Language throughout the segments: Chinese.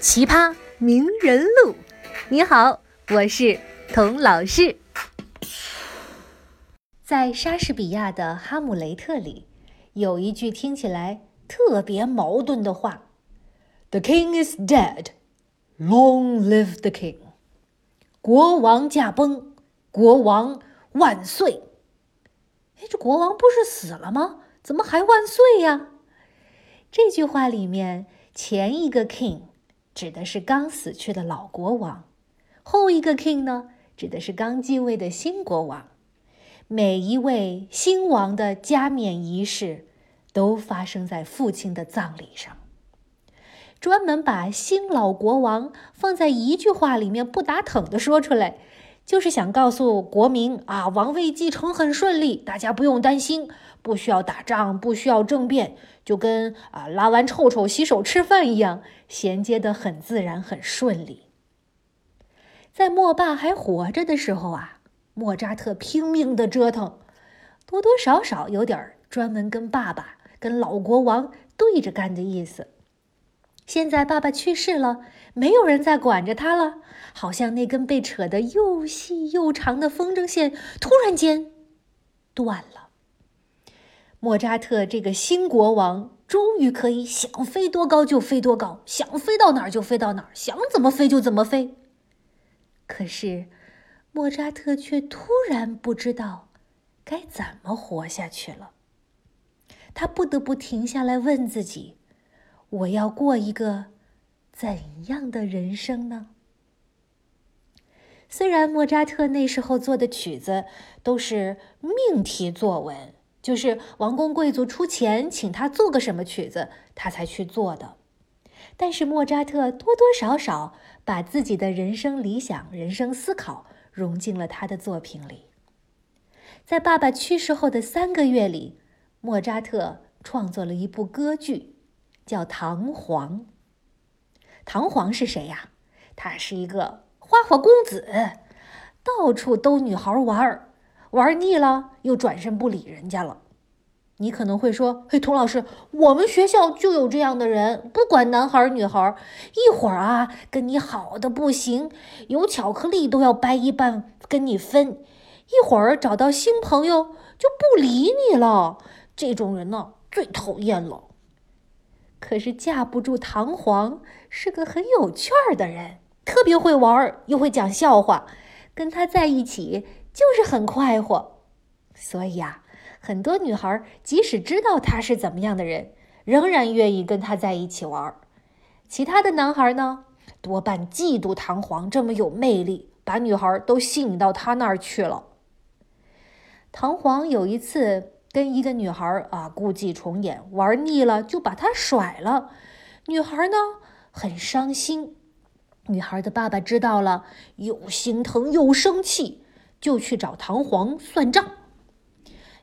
奇葩名人录。你好，我是童老师。在莎士比亚的《哈姆雷特》里，有一句听起来特别矛盾的话：“The king is dead, long live the king。”国王驾崩，国王万岁。哎，这国王不是死了吗？怎么还万岁呀？这句话里面，前一个 king 指的是刚死去的老国王，后一个 king 呢，指的是刚继位的新国王。每一位新王的加冕仪式，都发生在父亲的葬礼上。专门把新老国王放在一句话里面不打疼的说出来。就是想告诉国民啊，王位继承很顺利，大家不用担心，不需要打仗，不需要政变，就跟啊拉完臭臭洗手吃饭一样，衔接的很自然，很顺利。在莫爸还活着的时候啊，莫扎特拼命的折腾，多多少少有点专门跟爸爸、跟老国王对着干的意思。现在爸爸去世了，没有人再管着他了，好像那根被扯得又细又长的风筝线突然间断了。莫扎特这个新国王终于可以想飞多高就飞多高，想飞到哪儿就飞到哪儿，想怎么飞就怎么飞。可是，莫扎特却突然不知道该怎么活下去了。他不得不停下来问自己。我要过一个怎样的人生呢？虽然莫扎特那时候做的曲子都是命题作文，就是王公贵族出钱请他做个什么曲子，他才去做的，但是莫扎特多多少少把自己的人生理想、人生思考融进了他的作品里。在爸爸去世后的三个月里，莫扎特创作了一部歌剧。叫唐璜。唐璜是谁呀？他是一个花花公子，到处逗女孩玩儿，玩腻了又转身不理人家了。你可能会说：“嘿，童老师，我们学校就有这样的人，不管男孩女孩，一会儿啊跟你好的不行，有巧克力都要掰一半跟你分；一会儿找到新朋友就不理你了。这种人呢，最讨厌了。”可是架不住唐璜是个很有趣儿的人，特别会玩，又会讲笑话，跟他在一起就是很快活。所以啊，很多女孩即使知道他是怎么样的人，仍然愿意跟他在一起玩。其他的男孩呢，多半嫉妒唐璜这么有魅力，把女孩都吸引到他那儿去了。唐璜有一次。跟一个女孩啊，故伎重演，玩腻了就把她甩了。女孩呢很伤心，女孩的爸爸知道了，又心疼又生气，就去找唐璜算账。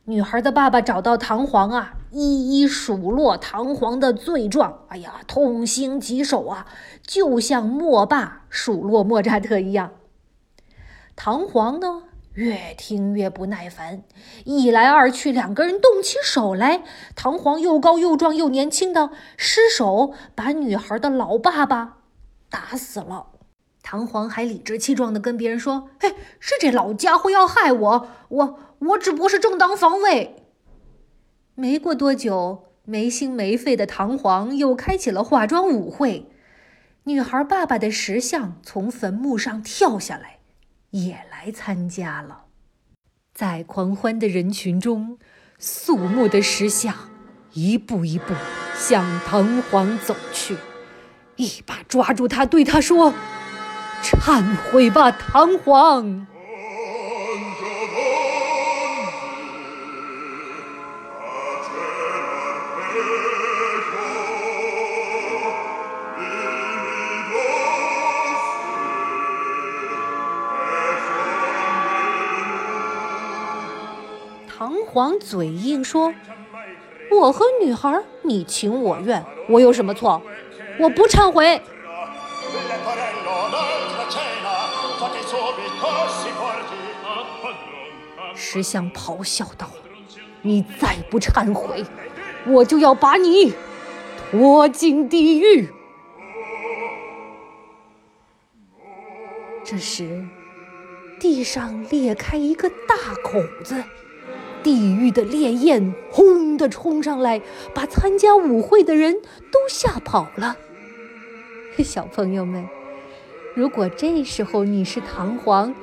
女孩的爸爸找到唐璜啊，一一数落唐璜的罪状。哎呀，痛心疾首啊，就像莫爸数落莫扎特一样。唐璜呢？越听越不耐烦，一来二去，两个人动起手来。唐璜又高又壮又年轻的失手把女孩的老爸爸打死了。唐璜还理直气壮地跟别人说：“嘿，是这老家伙要害我，我我只不过是正当防卫。”没过多久，没心没肺的唐璜又开启了化妆舞会，女孩爸爸的石像从坟墓上跳下来。也来参加了，在狂欢的人群中，肃穆的石像一步一步向唐皇走去，一把抓住他，对他说：“忏悔吧，唐皇。”黄嘴硬说：“我和女孩你情我愿，我有什么错？我不忏悔。”石像咆哮道：“你再不忏悔，我就要把你拖进地狱。”这时，地上裂开一个大口子，地狱的烈焰轰的冲上来，把参加舞会的人都吓跑了。小朋友们，如果这时候你是唐璜，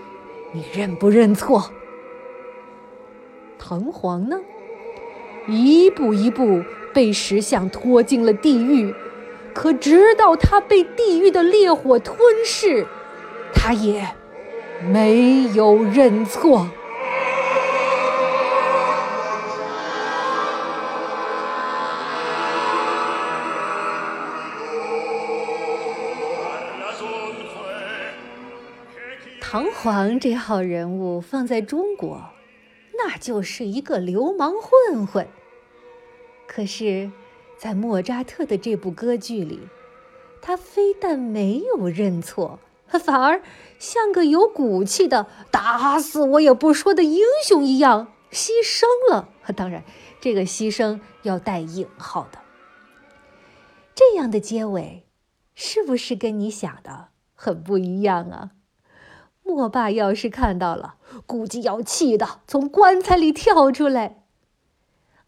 你认不认错？唐璜呢，一步一步被石像拖进了地狱，可直到他被地狱的烈火吞噬。他也没有认错。唐璜这号人物放在中国，那就是一个流氓混混。可是，在莫扎特的这部歌剧里，他非但没有认错。反而像个有骨气的打死我也不说的英雄一样牺牲了。当然，这个牺牲要带引号的。这样的结尾，是不是跟你想的很不一样啊？莫爸要是看到了，估计要气得从棺材里跳出来。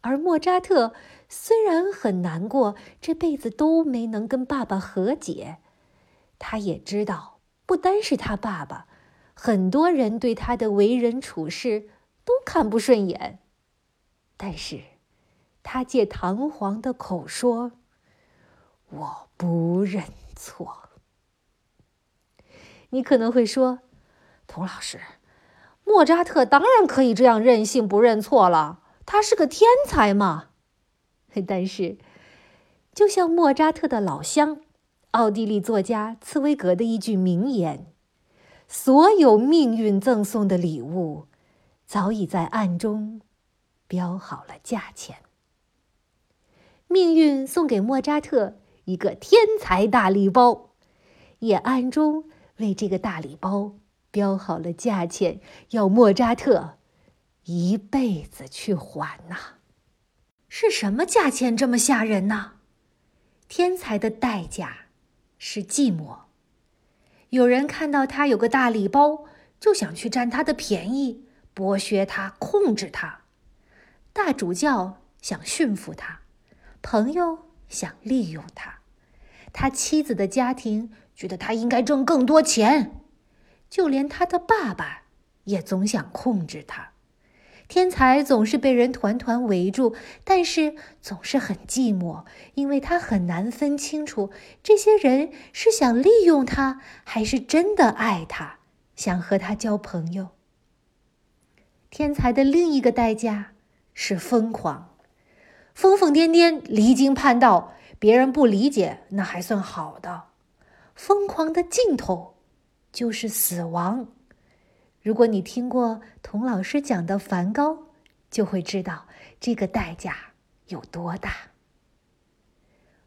而莫扎特虽然很难过，这辈子都没能跟爸爸和解，他也知道。不单是他爸爸，很多人对他的为人处事都看不顺眼。但是，他借唐皇的口说：“我不认错。”你可能会说：“童老师，莫扎特当然可以这样任性不认错了，他是个天才嘛。”但是，就像莫扎特的老乡。奥地利作家茨威格的一句名言：“所有命运赠送的礼物，早已在暗中标好了价钱。命运送给莫扎特一个天才大礼包，也暗中为这个大礼包标好了价钱，要莫扎特一辈子去还呐。是什么价钱这么吓人呢？天才的代价。”是寂寞。有人看到他有个大礼包，就想去占他的便宜，剥削他，控制他。大主教想驯服他，朋友想利用他，他妻子的家庭觉得他应该挣更多钱，就连他的爸爸也总想控制他。天才总是被人团团围住，但是总是很寂寞，因为他很难分清楚这些人是想利用他，还是真的爱他，想和他交朋友。天才的另一个代价是疯狂，疯疯癫癫，离经叛道，别人不理解那还算好的，疯狂的尽头就是死亡。如果你听过童老师讲的梵高，就会知道这个代价有多大。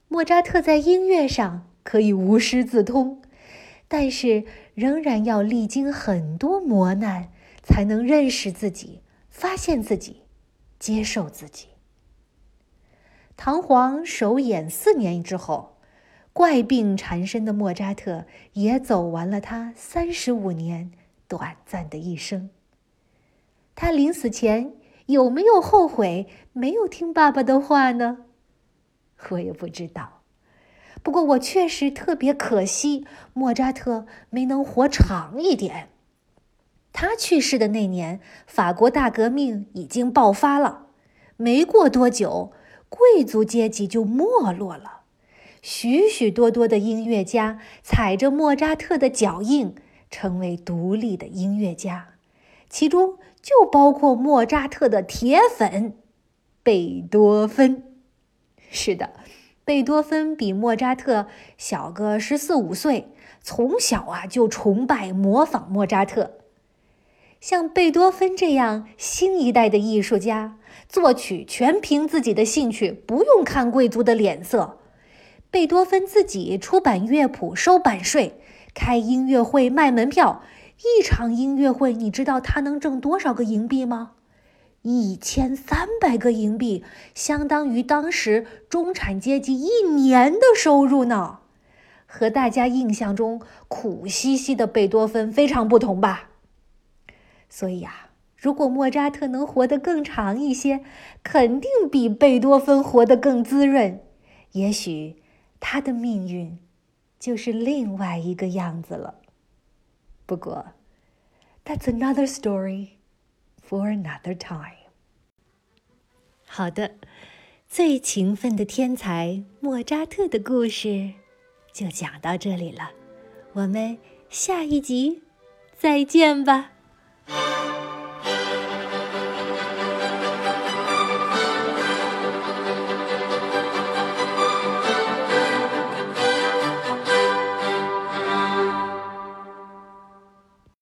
莫扎特在音乐上可以无师自通，但是仍然要历经很多磨难，才能认识自己、发现自己、接受自己。唐璜首演四年之后，怪病缠身的莫扎特也走完了他三十五年。短暂的一生。他临死前有没有后悔没有听爸爸的话呢？我也不知道。不过我确实特别可惜，莫扎特没能活长一点。他去世的那年，法国大革命已经爆发了，没过多久，贵族阶级就没落了，许许多多的音乐家踩着莫扎特的脚印。成为独立的音乐家，其中就包括莫扎特的铁粉贝多芬。是的，贝多芬比莫扎特小个十四五岁，从小啊就崇拜模仿莫扎特。像贝多芬这样新一代的艺术家，作曲全凭自己的兴趣，不用看贵族的脸色。贝多芬自己出版乐谱，收版税，开音乐会卖门票。一场音乐会，你知道他能挣多少个银币吗？一千三百个银币，相当于当时中产阶级一年的收入呢。和大家印象中苦兮兮的贝多芬非常不同吧？所以啊，如果莫扎特能活得更长一些，肯定比贝多芬活得更滋润。也许他的命运就是另外一个样子了。不过，That's another story for another time。好的，最勤奋的天才莫扎特的故事就讲到这里了，我们下一集再见吧。